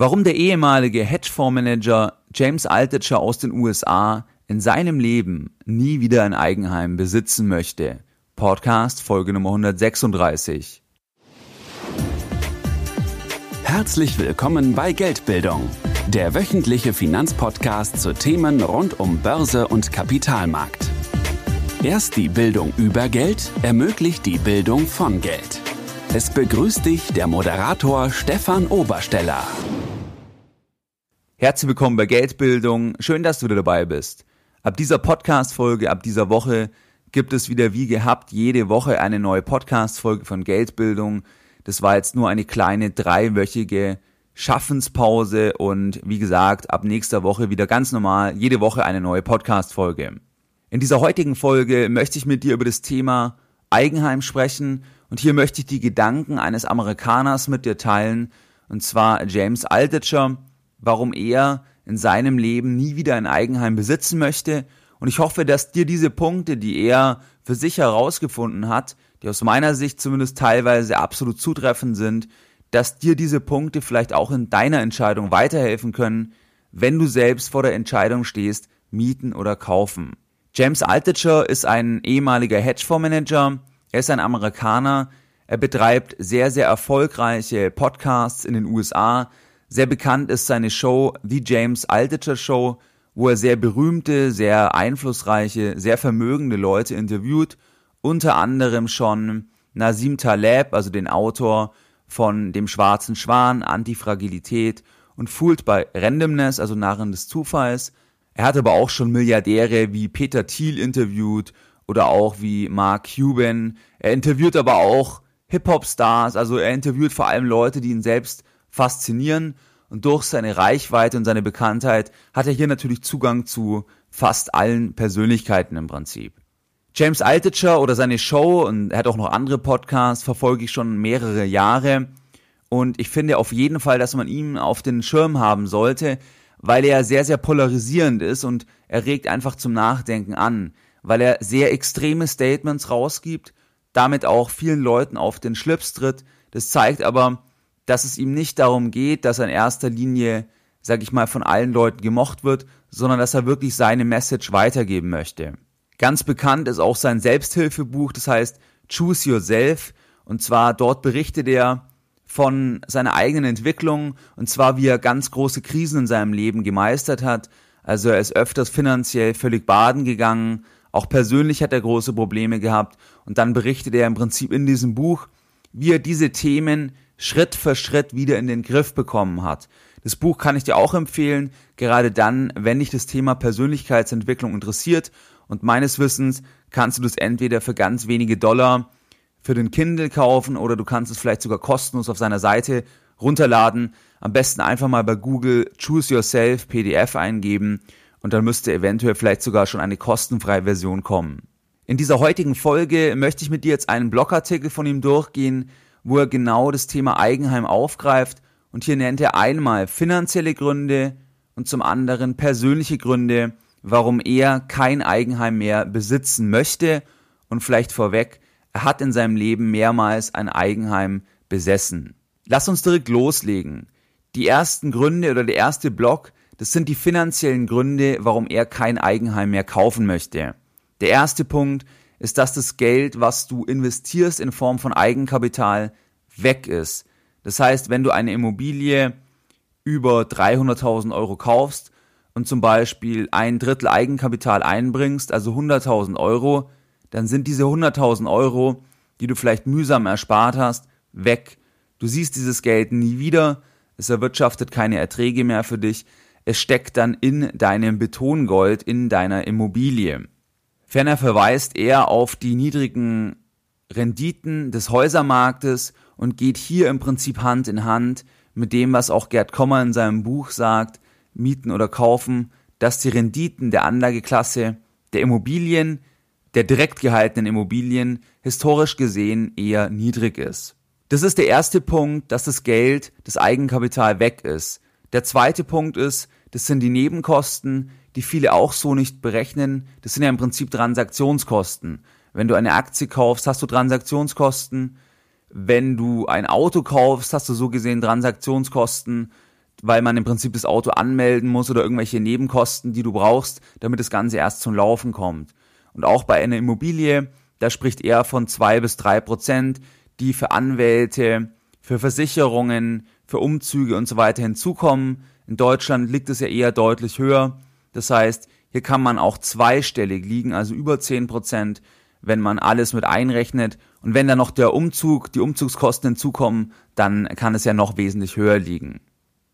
Warum der ehemalige Hedgefondsmanager James Altucher aus den USA in seinem Leben nie wieder ein Eigenheim besitzen möchte. Podcast Folge Nummer 136. Herzlich willkommen bei Geldbildung, der wöchentliche Finanzpodcast zu Themen rund um Börse und Kapitalmarkt. Erst die Bildung über Geld ermöglicht die Bildung von Geld. Es begrüßt dich der Moderator Stefan Obersteller. Herzlich willkommen bei Geldbildung. Schön, dass du wieder dabei bist. Ab dieser Podcast-Folge, ab dieser Woche gibt es wieder wie gehabt jede Woche eine neue Podcast-Folge von Geldbildung. Das war jetzt nur eine kleine dreiwöchige Schaffenspause und wie gesagt, ab nächster Woche wieder ganz normal jede Woche eine neue Podcast-Folge. In dieser heutigen Folge möchte ich mit dir über das Thema Eigenheim sprechen und hier möchte ich die Gedanken eines Amerikaners mit dir teilen, und zwar James Altucher, warum er in seinem Leben nie wieder ein Eigenheim besitzen möchte. Und ich hoffe, dass dir diese Punkte, die er für sich herausgefunden hat, die aus meiner Sicht zumindest teilweise absolut zutreffend sind, dass dir diese Punkte vielleicht auch in deiner Entscheidung weiterhelfen können, wenn du selbst vor der Entscheidung stehst, mieten oder kaufen. James Altucher ist ein ehemaliger Hedgefondsmanager. Er ist ein Amerikaner. Er betreibt sehr, sehr erfolgreiche Podcasts in den USA, sehr bekannt ist seine Show The James Altucher Show, wo er sehr berühmte, sehr einflussreiche, sehr vermögende Leute interviewt, unter anderem schon Nasim Taleb, also den Autor von Dem schwarzen Schwan, Antifragilität und Fooled by Randomness, also Narren des Zufalls. Er hat aber auch schon Milliardäre wie Peter Thiel interviewt oder auch wie Mark Cuban. Er interviewt aber auch Hip-Hop-Stars, also er interviewt vor allem Leute, die ihn selbst faszinieren und durch seine Reichweite und seine Bekanntheit hat er hier natürlich Zugang zu fast allen Persönlichkeiten im Prinzip. James Altucher oder seine Show und er hat auch noch andere Podcasts, verfolge ich schon mehrere Jahre und ich finde auf jeden Fall, dass man ihn auf den Schirm haben sollte, weil er sehr, sehr polarisierend ist und er regt einfach zum Nachdenken an, weil er sehr extreme Statements rausgibt, damit auch vielen Leuten auf den Schlips tritt. Das zeigt aber, dass es ihm nicht darum geht, dass er in erster Linie, sag ich mal, von allen Leuten gemocht wird, sondern dass er wirklich seine Message weitergeben möchte. Ganz bekannt ist auch sein Selbsthilfebuch, das heißt Choose Yourself. Und zwar dort berichtet er von seiner eigenen Entwicklung und zwar wie er ganz große Krisen in seinem Leben gemeistert hat. Also er ist öfters finanziell völlig baden gegangen, auch persönlich hat er große Probleme gehabt und dann berichtet er im Prinzip in diesem Buch, wie er diese Themen Schritt für Schritt wieder in den Griff bekommen hat. Das Buch kann ich dir auch empfehlen, gerade dann, wenn dich das Thema Persönlichkeitsentwicklung interessiert. Und meines Wissens kannst du das entweder für ganz wenige Dollar für den Kindle kaufen oder du kannst es vielleicht sogar kostenlos auf seiner Seite runterladen. Am besten einfach mal bei Google Choose Yourself PDF eingeben und dann müsste eventuell vielleicht sogar schon eine kostenfreie Version kommen. In dieser heutigen Folge möchte ich mit dir jetzt einen Blogartikel von ihm durchgehen, wo er genau das Thema Eigenheim aufgreift und hier nennt er einmal finanzielle Gründe und zum anderen persönliche Gründe, warum er kein Eigenheim mehr besitzen möchte und vielleicht vorweg, er hat in seinem Leben mehrmals ein Eigenheim besessen. Lass uns direkt loslegen. Die ersten Gründe oder der erste Block, das sind die finanziellen Gründe, warum er kein Eigenheim mehr kaufen möchte. Der erste Punkt ist, dass das Geld, was du investierst in Form von Eigenkapital, weg ist. Das heißt, wenn du eine Immobilie über 300.000 Euro kaufst und zum Beispiel ein Drittel Eigenkapital einbringst, also 100.000 Euro, dann sind diese 100.000 Euro, die du vielleicht mühsam erspart hast, weg. Du siehst dieses Geld nie wieder, es erwirtschaftet keine Erträge mehr für dich, es steckt dann in deinem Betongold, in deiner Immobilie. Ferner verweist er auf die niedrigen Renditen des Häusermarktes und geht hier im Prinzip Hand in Hand mit dem, was auch Gerd Kommer in seinem Buch sagt, Mieten oder Kaufen, dass die Renditen der Anlageklasse der Immobilien, der direkt gehaltenen Immobilien, historisch gesehen eher niedrig ist. Das ist der erste Punkt, dass das Geld, das Eigenkapital weg ist. Der zweite Punkt ist, das sind die Nebenkosten, die viele auch so nicht berechnen. Das sind ja im Prinzip Transaktionskosten. Wenn du eine Aktie kaufst, hast du Transaktionskosten. Wenn du ein Auto kaufst, hast du so gesehen Transaktionskosten. weil man im Prinzip das Auto anmelden muss oder irgendwelche Nebenkosten, die du brauchst, damit das Ganze erst zum Laufen kommt. Und auch bei einer Immobilie, da spricht er von zwei bis drei Prozent, die für Anwälte, für Versicherungen, für Umzüge und so weiter hinzukommen. In Deutschland liegt es ja eher deutlich höher. Das heißt, hier kann man auch zweistellig liegen, also über zehn Prozent, wenn man alles mit einrechnet. Und wenn dann noch der Umzug, die Umzugskosten hinzukommen, dann kann es ja noch wesentlich höher liegen.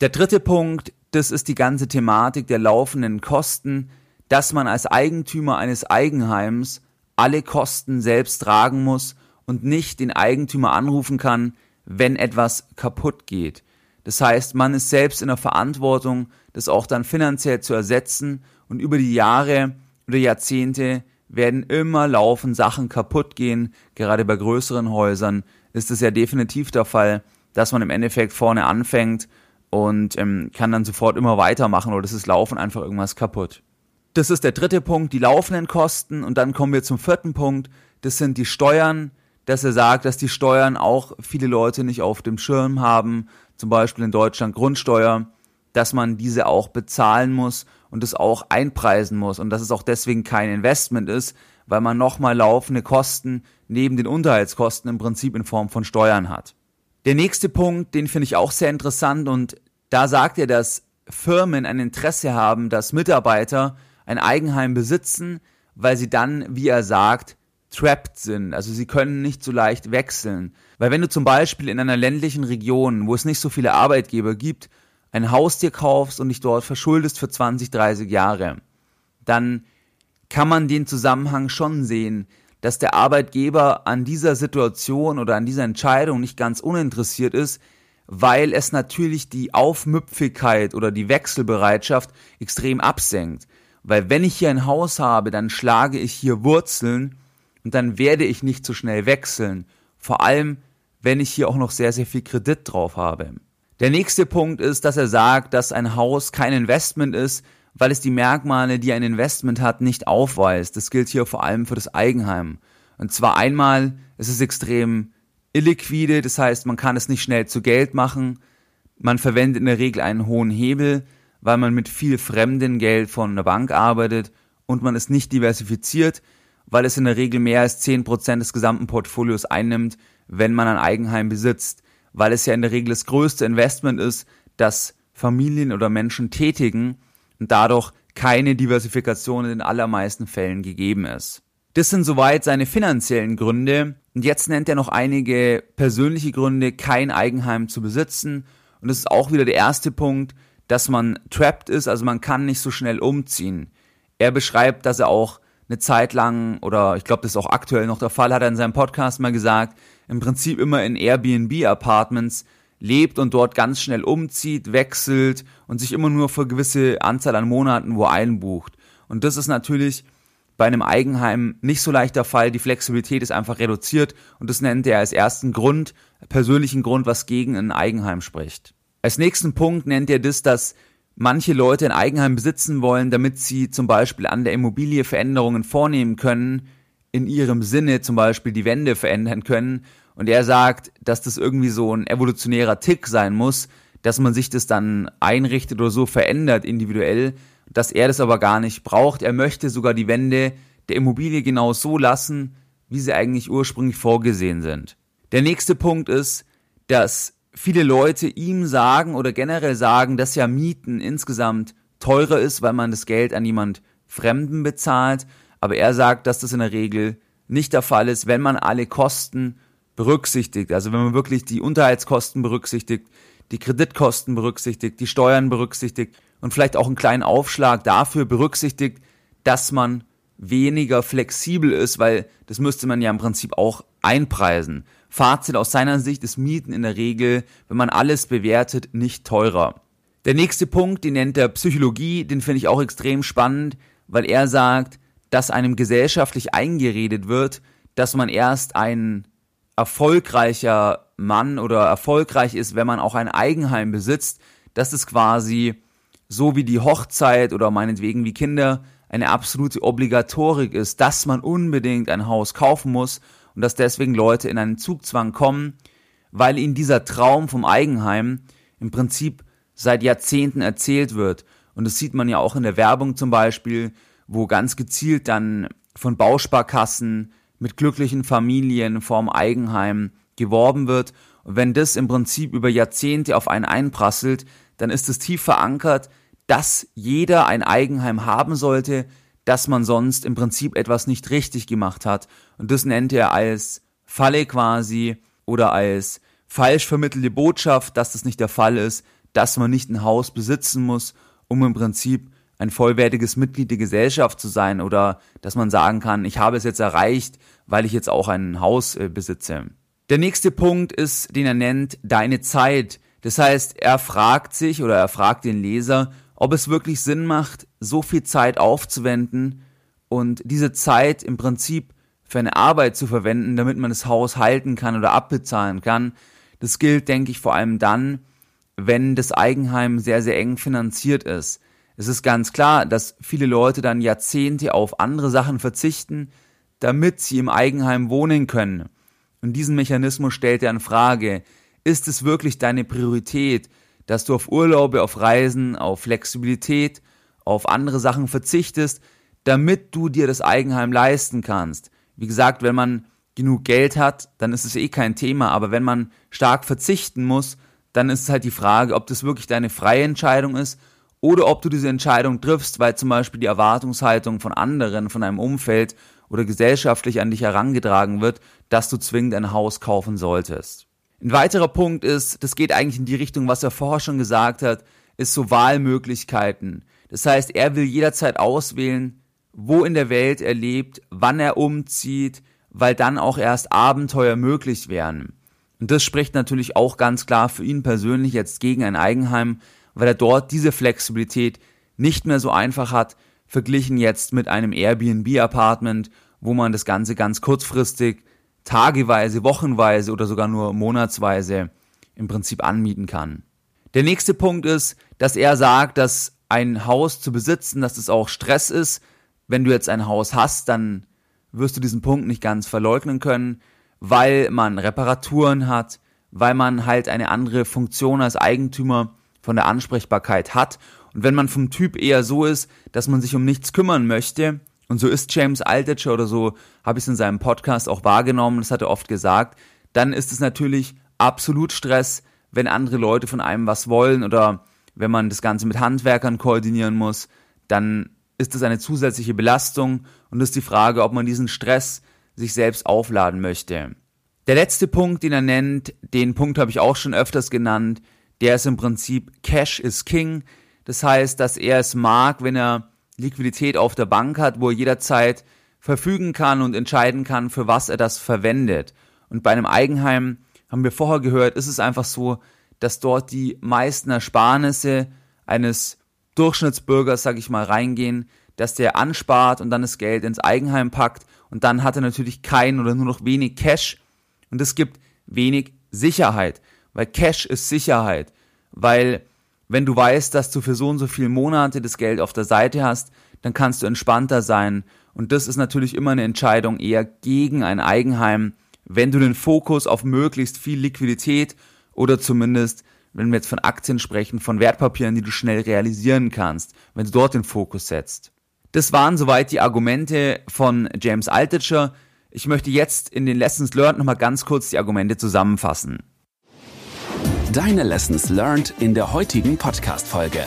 Der dritte Punkt, das ist die ganze Thematik der laufenden Kosten, dass man als Eigentümer eines Eigenheims alle Kosten selbst tragen muss und nicht den Eigentümer anrufen kann, wenn etwas kaputt geht. Das heißt, man ist selbst in der Verantwortung, das auch dann finanziell zu ersetzen und über die Jahre oder Jahrzehnte werden immer laufend Sachen kaputt gehen. Gerade bei größeren Häusern ist es ja definitiv der Fall, dass man im Endeffekt vorne anfängt und ähm, kann dann sofort immer weitermachen oder es ist laufen einfach irgendwas kaputt. Das ist der dritte Punkt, die laufenden Kosten und dann kommen wir zum vierten Punkt, das sind die Steuern, dass er sagt, dass die Steuern auch viele Leute nicht auf dem Schirm haben, zum Beispiel in Deutschland Grundsteuer, dass man diese auch bezahlen muss und es auch einpreisen muss und dass es auch deswegen kein Investment ist, weil man nochmal laufende Kosten neben den Unterhaltskosten im Prinzip in Form von Steuern hat. Der nächste Punkt, den finde ich auch sehr interessant und da sagt er, dass Firmen ein Interesse haben, dass Mitarbeiter ein Eigenheim besitzen, weil sie dann, wie er sagt, trapped sind. Also sie können nicht so leicht wechseln. Weil wenn du zum Beispiel in einer ländlichen Region, wo es nicht so viele Arbeitgeber gibt, ein Haus dir kaufst und dich dort verschuldest für 20, 30 Jahre, dann kann man den Zusammenhang schon sehen, dass der Arbeitgeber an dieser Situation oder an dieser Entscheidung nicht ganz uninteressiert ist, weil es natürlich die Aufmüpfigkeit oder die Wechselbereitschaft extrem absenkt. Weil wenn ich hier ein Haus habe, dann schlage ich hier Wurzeln und dann werde ich nicht so schnell wechseln. Vor allem, wenn ich hier auch noch sehr, sehr viel Kredit drauf habe. Der nächste Punkt ist, dass er sagt, dass ein Haus kein Investment ist, weil es die Merkmale, die ein Investment hat, nicht aufweist. Das gilt hier vor allem für das Eigenheim. Und zwar einmal, es ist extrem illiquide, das heißt, man kann es nicht schnell zu Geld machen. Man verwendet in der Regel einen hohen Hebel, weil man mit viel fremdem Geld von der Bank arbeitet und man ist nicht diversifiziert, weil es in der Regel mehr als 10% des gesamten Portfolios einnimmt, wenn man ein Eigenheim besitzt, weil es ja in der Regel das größte Investment ist, das Familien oder Menschen tätigen und dadurch keine Diversifikation in den allermeisten Fällen gegeben ist. Das sind soweit seine finanziellen Gründe und jetzt nennt er noch einige persönliche Gründe, kein Eigenheim zu besitzen und das ist auch wieder der erste Punkt, dass man trapped ist, also man kann nicht so schnell umziehen. Er beschreibt, dass er auch eine Zeit lang, oder ich glaube, das ist auch aktuell noch der Fall, hat er in seinem Podcast mal gesagt, im Prinzip immer in Airbnb-Apartments lebt und dort ganz schnell umzieht, wechselt und sich immer nur für gewisse Anzahl an Monaten wo einbucht. Und das ist natürlich bei einem Eigenheim nicht so leicht der Fall. Die Flexibilität ist einfach reduziert und das nennt er als ersten Grund, persönlichen Grund, was gegen ein Eigenheim spricht. Als nächsten Punkt nennt er das, dass manche Leute ein Eigenheim besitzen wollen, damit sie zum Beispiel an der Immobilie Veränderungen vornehmen können, in ihrem Sinne zum Beispiel die Wände verändern können. Und er sagt, dass das irgendwie so ein evolutionärer Tick sein muss, dass man sich das dann einrichtet oder so verändert individuell, dass er das aber gar nicht braucht. Er möchte sogar die Wände der Immobilie genau so lassen, wie sie eigentlich ursprünglich vorgesehen sind. Der nächste Punkt ist, dass viele Leute ihm sagen oder generell sagen, dass ja Mieten insgesamt teurer ist, weil man das Geld an jemand Fremden bezahlt. Aber er sagt, dass das in der Regel nicht der Fall ist, wenn man alle Kosten berücksichtigt. Also wenn man wirklich die Unterhaltskosten berücksichtigt, die Kreditkosten berücksichtigt, die Steuern berücksichtigt und vielleicht auch einen kleinen Aufschlag dafür berücksichtigt, dass man weniger flexibel ist, weil das müsste man ja im Prinzip auch einpreisen. Fazit aus seiner Sicht ist Mieten in der Regel, wenn man alles bewertet, nicht teurer. Der nächste Punkt, den nennt er Psychologie, den finde ich auch extrem spannend, weil er sagt, dass einem gesellschaftlich eingeredet wird, dass man erst ein erfolgreicher Mann oder erfolgreich ist, wenn man auch ein Eigenheim besitzt, dass es quasi so wie die Hochzeit oder meinetwegen wie Kinder eine absolute Obligatorik ist, dass man unbedingt ein Haus kaufen muss und dass deswegen Leute in einen Zugzwang kommen, weil ihnen dieser Traum vom Eigenheim im Prinzip seit Jahrzehnten erzählt wird. Und das sieht man ja auch in der Werbung zum Beispiel, wo ganz gezielt dann von Bausparkassen mit glücklichen Familien vorm Eigenheim geworben wird. Und wenn das im Prinzip über Jahrzehnte auf einen einprasselt, dann ist es tief verankert, dass jeder ein Eigenheim haben sollte, dass man sonst im Prinzip etwas nicht richtig gemacht hat. Und das nennt er als Falle quasi oder als falsch vermittelte Botschaft, dass das nicht der Fall ist, dass man nicht ein Haus besitzen muss, um im Prinzip ein vollwertiges Mitglied der Gesellschaft zu sein oder dass man sagen kann, ich habe es jetzt erreicht, weil ich jetzt auch ein Haus äh, besitze. Der nächste Punkt ist, den er nennt, deine Zeit. Das heißt, er fragt sich oder er fragt den Leser, ob es wirklich Sinn macht, so viel Zeit aufzuwenden und diese Zeit im Prinzip für eine Arbeit zu verwenden, damit man das Haus halten kann oder abbezahlen kann. Das gilt, denke ich, vor allem dann, wenn das Eigenheim sehr, sehr eng finanziert ist. Es ist ganz klar, dass viele Leute dann Jahrzehnte auf andere Sachen verzichten, damit sie im Eigenheim wohnen können. Und diesen Mechanismus stellt er in Frage. Ist es wirklich deine Priorität, dass du auf Urlaube, auf Reisen, auf Flexibilität, auf andere Sachen verzichtest, damit du dir das Eigenheim leisten kannst. Wie gesagt, wenn man genug Geld hat, dann ist es eh kein Thema, aber wenn man stark verzichten muss, dann ist es halt die Frage, ob das wirklich deine freie Entscheidung ist oder ob du diese Entscheidung triffst, weil zum Beispiel die Erwartungshaltung von anderen, von einem Umfeld oder gesellschaftlich an dich herangetragen wird, dass du zwingend ein Haus kaufen solltest. Ein weiterer Punkt ist, das geht eigentlich in die Richtung, was er vorher schon gesagt hat, ist so Wahlmöglichkeiten. Das heißt, er will jederzeit auswählen, wo in der Welt er lebt, wann er umzieht, weil dann auch erst Abenteuer möglich wären. Und das spricht natürlich auch ganz klar für ihn persönlich jetzt gegen ein Eigenheim, weil er dort diese Flexibilität nicht mehr so einfach hat, verglichen jetzt mit einem Airbnb-Apartment, wo man das Ganze ganz kurzfristig tageweise, wochenweise oder sogar nur monatsweise im Prinzip anmieten kann. Der nächste Punkt ist, dass er sagt, dass ein Haus zu besitzen, dass es auch Stress ist. Wenn du jetzt ein Haus hast, dann wirst du diesen Punkt nicht ganz verleugnen können, weil man Reparaturen hat, weil man halt eine andere Funktion als Eigentümer von der Ansprechbarkeit hat. Und wenn man vom Typ eher so ist, dass man sich um nichts kümmern möchte, und so ist James Altucher oder so habe ich es in seinem Podcast auch wahrgenommen, das hat er oft gesagt, dann ist es natürlich absolut Stress, wenn andere Leute von einem was wollen oder wenn man das Ganze mit Handwerkern koordinieren muss, dann ist das eine zusätzliche Belastung und ist die Frage, ob man diesen Stress sich selbst aufladen möchte. Der letzte Punkt, den er nennt, den Punkt habe ich auch schon öfters genannt, der ist im Prinzip Cash is King. Das heißt, dass er es mag, wenn er Liquidität auf der Bank hat, wo er jederzeit verfügen kann und entscheiden kann, für was er das verwendet. Und bei einem Eigenheim haben wir vorher gehört, ist es einfach so, dass dort die meisten Ersparnisse eines Durchschnittsbürgers, sag ich mal, reingehen, dass der anspart und dann das Geld ins Eigenheim packt und dann hat er natürlich kein oder nur noch wenig Cash und es gibt wenig Sicherheit, weil Cash ist Sicherheit, weil wenn du weißt, dass du für so und so viele Monate das Geld auf der Seite hast, dann kannst du entspannter sein. Und das ist natürlich immer eine Entscheidung eher gegen ein Eigenheim, wenn du den Fokus auf möglichst viel Liquidität oder zumindest, wenn wir jetzt von Aktien sprechen, von Wertpapieren, die du schnell realisieren kannst, wenn du dort den Fokus setzt. Das waren soweit die Argumente von James Altucher. Ich möchte jetzt in den Lessons Learned nochmal ganz kurz die Argumente zusammenfassen. Deine Lessons learned in der heutigen Podcast-Folge.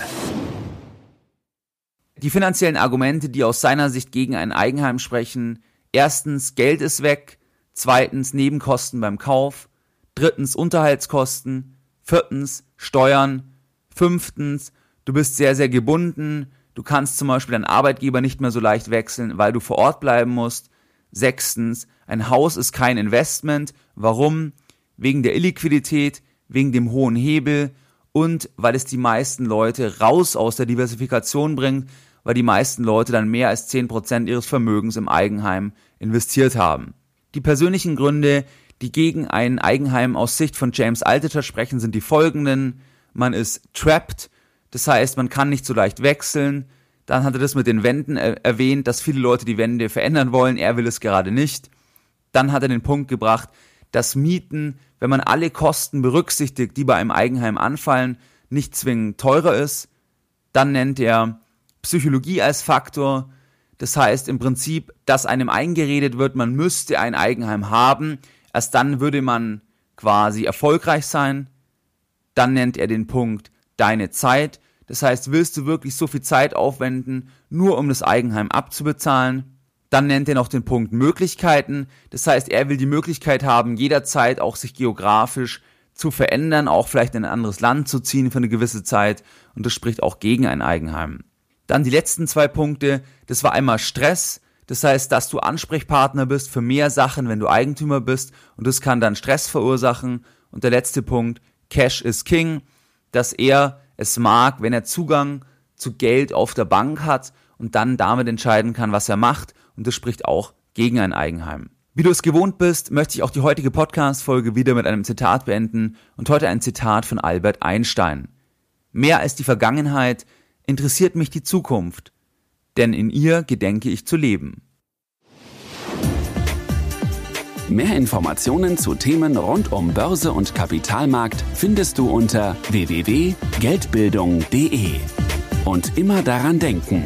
Die finanziellen Argumente, die aus seiner Sicht gegen ein Eigenheim sprechen. Erstens, Geld ist weg. Zweitens, Nebenkosten beim Kauf. Drittens, Unterhaltskosten. Viertens, Steuern. Fünftens, du bist sehr, sehr gebunden. Du kannst zum Beispiel deinen Arbeitgeber nicht mehr so leicht wechseln, weil du vor Ort bleiben musst. Sechstens, ein Haus ist kein Investment. Warum? Wegen der Illiquidität wegen dem hohen Hebel und weil es die meisten Leute raus aus der Diversifikation bringt, weil die meisten Leute dann mehr als 10% ihres Vermögens im Eigenheim investiert haben. Die persönlichen Gründe, die gegen ein Eigenheim aus Sicht von James Altucher sprechen, sind die folgenden. Man ist trapped, das heißt, man kann nicht so leicht wechseln. Dann hat er das mit den Wänden erwähnt, dass viele Leute die Wände verändern wollen, er will es gerade nicht. Dann hat er den Punkt gebracht, dass Mieten, wenn man alle Kosten berücksichtigt, die bei einem Eigenheim anfallen, nicht zwingend teurer ist. Dann nennt er Psychologie als Faktor. Das heißt im Prinzip, dass einem eingeredet wird, man müsste ein Eigenheim haben. Erst dann würde man quasi erfolgreich sein. Dann nennt er den Punkt deine Zeit. Das heißt, willst du wirklich so viel Zeit aufwenden, nur um das Eigenheim abzubezahlen? Dann nennt er noch den Punkt Möglichkeiten. Das heißt, er will die Möglichkeit haben, jederzeit auch sich geografisch zu verändern, auch vielleicht in ein anderes Land zu ziehen für eine gewisse Zeit. Und das spricht auch gegen ein Eigenheim. Dann die letzten zwei Punkte. Das war einmal Stress. Das heißt, dass du Ansprechpartner bist für mehr Sachen, wenn du Eigentümer bist. Und das kann dann Stress verursachen. Und der letzte Punkt, Cash is King. Dass er es mag, wenn er Zugang zu Geld auf der Bank hat und dann damit entscheiden kann, was er macht. Und das spricht auch gegen ein Eigenheim. Wie du es gewohnt bist, möchte ich auch die heutige Podcast-Folge wieder mit einem Zitat beenden und heute ein Zitat von Albert Einstein. Mehr als die Vergangenheit interessiert mich die Zukunft, denn in ihr gedenke ich zu leben. Mehr Informationen zu Themen rund um Börse und Kapitalmarkt findest du unter www.geldbildung.de. Und immer daran denken,